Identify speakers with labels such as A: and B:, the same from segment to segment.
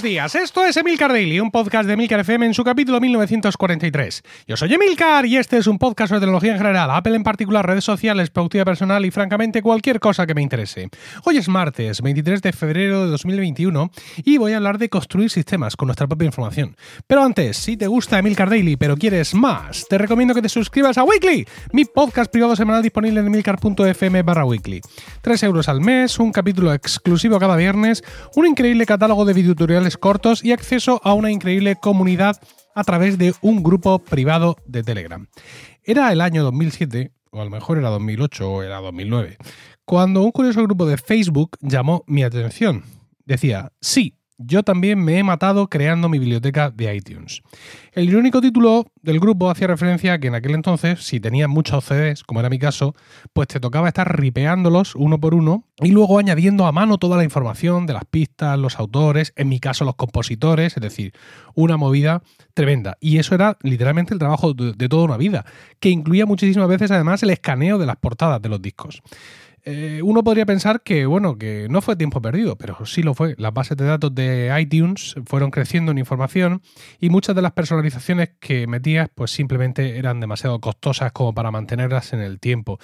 A: buenos días. Esto es Emilcar Daily, un podcast de Emilcar FM en su capítulo 1943. Yo soy Emilcar y este es un podcast sobre tecnología en general, Apple en particular, redes sociales, productividad personal y francamente cualquier cosa que me interese. Hoy es martes, 23 de febrero de 2021 y voy a hablar de construir sistemas con nuestra propia información. Pero antes, si te gusta Emilcar Daily pero quieres más, te recomiendo que te suscribas a Weekly, mi podcast privado semanal disponible en emilcar.fm barra weekly. 3 euros al mes, un capítulo exclusivo cada viernes, un increíble catálogo de videotutoriales cortos y acceso a una increíble comunidad a través de un grupo privado de Telegram. Era el año 2007, o a lo mejor era 2008 o era 2009, cuando un curioso grupo de Facebook llamó mi atención. Decía, sí, yo también me he matado creando mi biblioteca de iTunes. El irónico título del grupo hacía referencia a que en aquel entonces, si tenías muchos CDs, como era mi caso, pues te tocaba estar ripeándolos uno por uno y luego añadiendo a mano toda la información de las pistas, los autores, en mi caso los compositores, es decir, una movida tremenda. Y eso era literalmente el trabajo de, de toda una vida, que incluía muchísimas veces además el escaneo de las portadas de los discos. Eh, uno podría pensar que, bueno, que no fue tiempo perdido, pero sí lo fue. Las bases de datos de iTunes fueron creciendo en información y muchas de las personalizaciones que metías, pues simplemente eran demasiado costosas como para mantenerlas en el tiempo.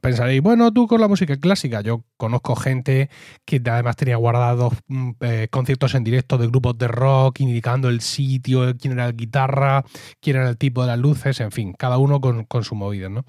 A: Pensaréis, bueno, tú con la música clásica, yo conozco gente que además tenía guardados mm, eh, conciertos en directo de grupos de rock, indicando el sitio, quién era la guitarra, quién era el tipo de las luces, en fin, cada uno con, con su movida, ¿no?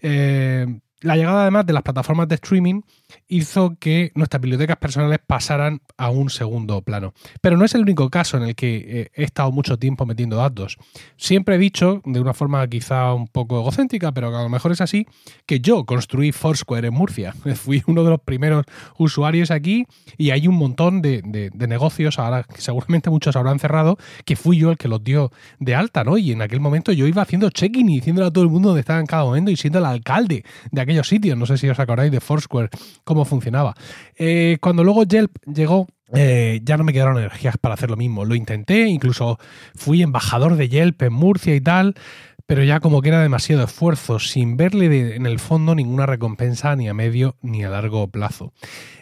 A: Eh, la llegada además de las plataformas de streaming hizo que nuestras bibliotecas personales pasaran a un segundo plano. Pero no es el único caso en el que eh, he estado mucho tiempo metiendo datos. Siempre he dicho, de una forma quizá un poco egocéntrica, pero a lo mejor es así, que yo construí Foursquare en Murcia. Fui uno de los primeros usuarios aquí y hay un montón de, negocios, ahora seguramente muchos habrán cerrado, que fui yo el que los dio de alta, ¿no? Y en aquel momento yo iba haciendo check-in y diciéndole a todo el mundo dónde estaba en cada momento y siendo el alcalde de aquel sitios. No sé si os acordáis de Foursquare, cómo funcionaba. Eh, cuando luego Yelp llegó, eh, ya no me quedaron energías para hacer lo mismo. Lo intenté, incluso fui embajador de Yelp en Murcia y tal pero ya como que era demasiado esfuerzo, sin verle en el fondo ninguna recompensa ni a medio ni a largo plazo.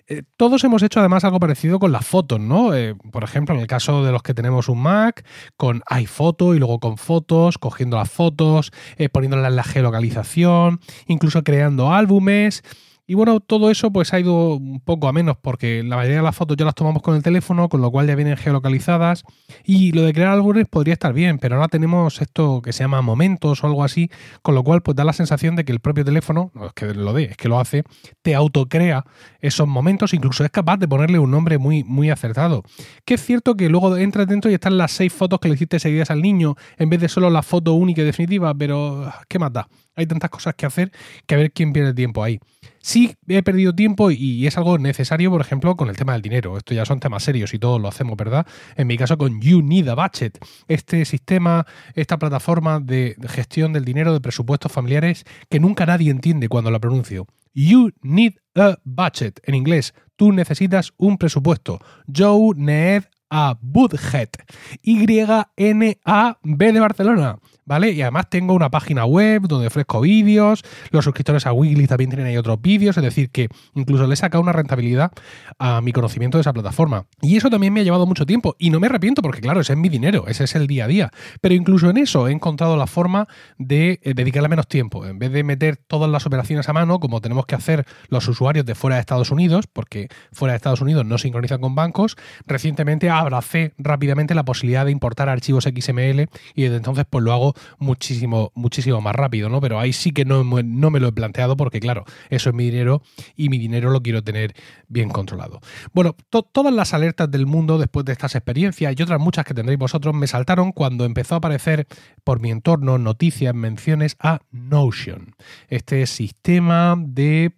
A: Eh, todos hemos hecho además algo parecido con las fotos, ¿no? Eh, por ejemplo, en el caso de los que tenemos un Mac, con iPhoto y luego con fotos, cogiendo las fotos, eh, poniéndolas en la geolocalización, incluso creando álbumes. Y bueno, todo eso pues ha ido un poco a menos porque la mayoría de las fotos ya las tomamos con el teléfono, con lo cual ya vienen geolocalizadas. Y lo de crear álbumes podría estar bien, pero ahora tenemos esto que se llama momentos o algo así, con lo cual pues da la sensación de que el propio teléfono, no es que lo dé, es que lo hace, te autocrea esos momentos, incluso es capaz de ponerle un nombre muy, muy acertado. Que es cierto que luego entras dentro y están las seis fotos que le hiciste seguidas al niño, en vez de solo la foto única y definitiva, pero ¿qué más da? Hay tantas cosas que hacer que a ver quién pierde tiempo ahí. Sí, he perdido tiempo y es algo necesario, por ejemplo, con el tema del dinero. Esto ya son temas serios y todos lo hacemos, ¿verdad? En mi caso con You Need a Budget. Este sistema, esta plataforma de gestión del dinero de presupuestos familiares que nunca nadie entiende cuando la pronuncio. You Need a Budget. En inglés, tú necesitas un presupuesto. You Need a Budget. Y-N-A-B de Barcelona. ¿vale? Y además tengo una página web donde ofrezco vídeos, los suscriptores a Wiggly también tienen ahí otros vídeos, es decir, que incluso le he sacado una rentabilidad a mi conocimiento de esa plataforma. Y eso también me ha llevado mucho tiempo y no me arrepiento porque, claro, ese es mi dinero, ese es el día a día. Pero incluso en eso he encontrado la forma de eh, dedicarle menos tiempo. En vez de meter todas las operaciones a mano, como tenemos que hacer los usuarios de fuera de Estados Unidos, porque fuera de Estados Unidos no sincronizan con bancos, recientemente abracé rápidamente la posibilidad de importar archivos XML y desde entonces pues lo hago muchísimo, muchísimo más rápido, ¿no? Pero ahí sí que no, no me lo he planteado porque, claro, eso es mi dinero y mi dinero lo quiero tener bien controlado. Bueno, todas las alertas del mundo después de estas experiencias y otras muchas que tendréis vosotros me saltaron cuando empezó a aparecer por mi entorno noticias, menciones a Notion, este sistema de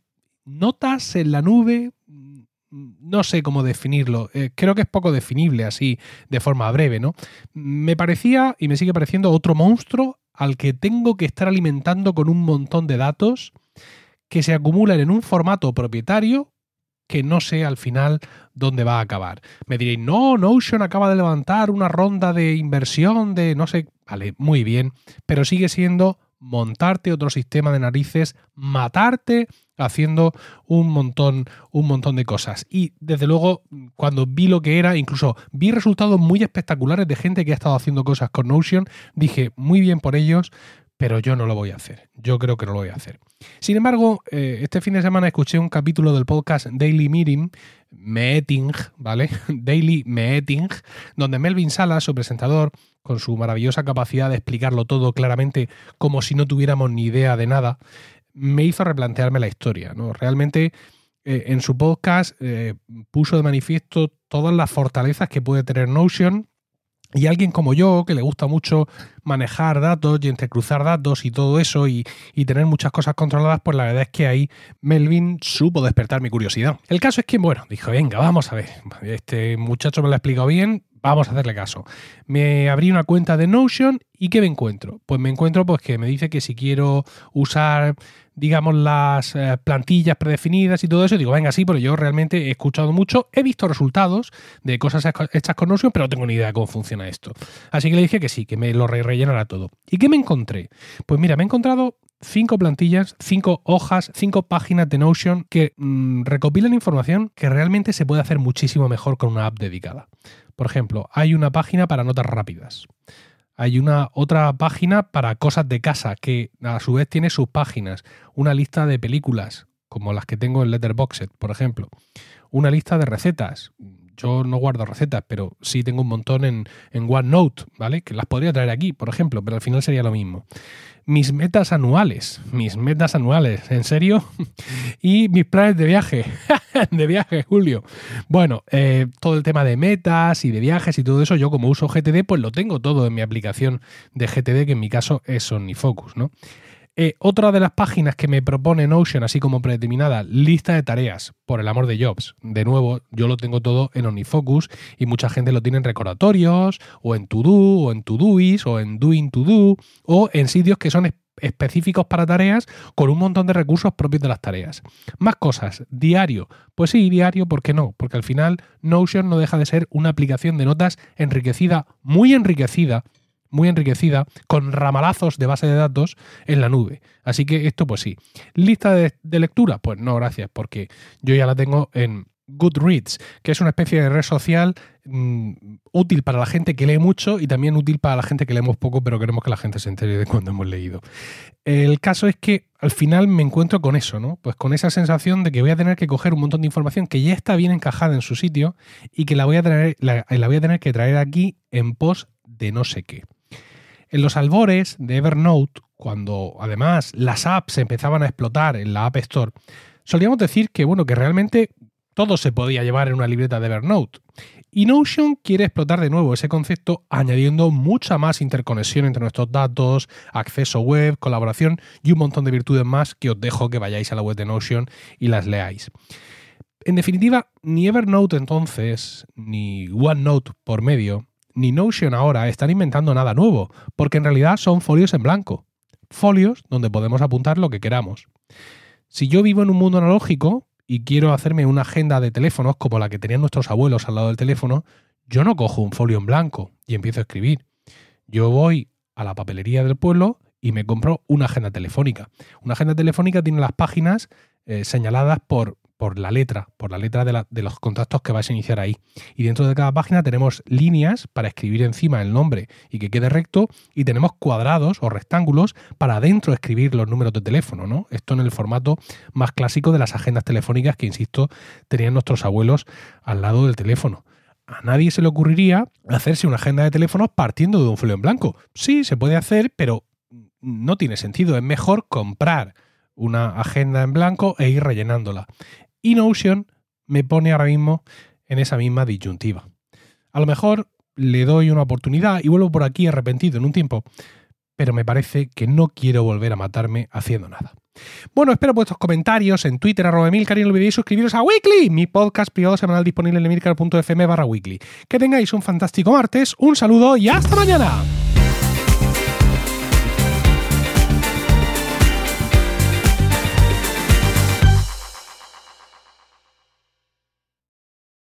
A: notas en la nube no sé cómo definirlo. Eh, creo que es poco definible así de forma breve, ¿no? Me parecía y me sigue pareciendo otro monstruo al que tengo que estar alimentando con un montón de datos que se acumulan en un formato propietario que no sé al final dónde va a acabar. Me diréis, no, Notion acaba de levantar una ronda de inversión de no sé, vale, muy bien, pero sigue siendo montarte otro sistema de narices, matarte haciendo un montón, un montón de cosas. Y desde luego, cuando vi lo que era, incluso vi resultados muy espectaculares de gente que ha estado haciendo cosas con Notion, dije, muy bien por ellos, pero yo no lo voy a hacer. Yo creo que no lo voy a hacer. Sin embargo, eh, este fin de semana escuché un capítulo del podcast Daily Meeting, Meeting, ¿vale? Daily Meeting, donde Melvin Salas, su presentador, con su maravillosa capacidad de explicarlo todo claramente como si no tuviéramos ni idea de nada, me hizo replantearme la historia. ¿no? Realmente eh, en su podcast eh, puso de manifiesto todas las fortalezas que puede tener Notion y alguien como yo, que le gusta mucho manejar datos y entrecruzar datos y todo eso y, tener muchas cosas controladas, pues la verdad es que ahí Melvin supo despertar mi curiosidad. El caso es que, bueno, dijo, venga, vamos a ver, este muchacho me lo ha explicado bien, vamos a hacerle caso. Me abrí una cuenta de Notion y ¿qué me encuentro? Pues me encuentro pues que me dice que si quiero usar digamos, las eh, plantillas predefinidas y todo eso. digo, venga, sí, pero yo realmente he escuchado mucho, he visto resultados de cosas hechas con Notion, pero no tengo ni idea de cómo funciona esto. Así que le dije que sí, que me lo rellenara todo. ¿Y qué me encontré? Pues mira, me he encontrado cinco plantillas, cinco hojas, cinco páginas de Notion que mm, recopilan información que realmente se puede hacer muchísimo mejor con una app dedicada. Por ejemplo, hay una página para notas rápidas hay una otra página para cosas de casa que a su vez tiene sus páginas, una lista de películas como las que tengo en Letterboxd, por ejemplo, una lista de recetas. Yo no guardo recetas, pero sí tengo un montón en, en OneNote, ¿vale? Que las podría traer aquí, por ejemplo, pero al final sería lo mismo mis metas anuales, mis metas anuales, ¿en serio? y mis planes de viaje, de viaje, Julio. Bueno, eh, todo el tema de metas y de viajes y todo eso, yo como uso GTD, pues lo tengo todo en mi aplicación de GTD, que en mi caso es OmniFocus, ¿no? Eh, otra de las páginas que me propone Notion, así como predeterminada, lista de tareas, por el amor de Jobs. De nuevo, yo lo tengo todo en OmniFocus y mucha gente lo tiene en recordatorios, o en To Do, o en Todoist, o en Doing To Do, o en sitios que son específicos para tareas con un montón de recursos propios de las tareas. Más cosas, diario. Pues sí, diario, ¿por qué no? Porque al final Notion no deja de ser una aplicación de notas enriquecida, muy enriquecida muy enriquecida con ramalazos de base de datos en la nube. Así que esto pues sí. ¿Lista de, lectura? Pues no, gracias, porque yo ya la tengo en Goodreads, que es una especie de red social mm, útil para la gente que lee mucho y también útil para la gente que leemos poco, pero queremos que la gente se entere de cuando hemos leído. El caso es que al final me encuentro con eso, ¿no? Pues con esa sensación de que voy a tener que coger un montón de información que ya está bien encajada en su sitio y que la voy a, tener, la voy a tener que traer aquí en pos de no sé qué. En los albores de Evernote, cuando además las apps empezaban a explotar en la App Store, solíamos decir que bueno, que realmente todo se podía llevar en una libreta de Evernote. Y Notion quiere explotar de nuevo ese concepto añadiendo mucha más interconexión entre nuestros datos, acceso web, colaboración y un montón de virtudes más que os dejo que vayáis a la web de Notion y las leáis. En definitiva, ni Evernote entonces, ni OneNote por medio, ni Notion ahora están inventando nada nuevo, porque en realidad son folios en blanco. Folios donde podemos apuntar lo que queramos. Si yo vivo en un mundo analógico y quiero hacerme una agenda de teléfonos como la que tenían nuestros abuelos al lado del teléfono, yo no cojo un folio en blanco y empiezo a escribir. Yo voy a la papelería del pueblo y me compro una agenda telefónica. Una agenda telefónica tiene las páginas eh, señaladas por por la letra, por la letra de, los contactos que vais a iniciar ahí. Y dentro de cada página tenemos líneas para escribir encima el nombre y que quede recto y tenemos cuadrados o rectángulos para adentro escribir los números de teléfono, ¿no? Esto en el formato más clásico de las agendas telefónicas que, insisto, tenían nuestros abuelos al lado del teléfono. A nadie se le ocurriría hacerse una agenda de teléfonos partiendo de un folio en blanco. Sí, se puede hacer, pero no tiene sentido. Es mejor comprar una agenda en blanco e ir rellenándola. Y Notion me pone ahora mismo en esa misma disyuntiva. A lo mejor le doy una oportunidad y vuelvo por aquí arrepentido en un tiempo, pero me parece que no quiero volver a matarme haciendo nada. Bueno, espero vuestros comentarios en Twitter, arroba Emilcar, y no olvidéis suscribiros a Weekly, mi podcast privado semanal disponible en emilcar.fm barra weekly. Que tengáis un fantástico martes, un saludo y hasta mañana.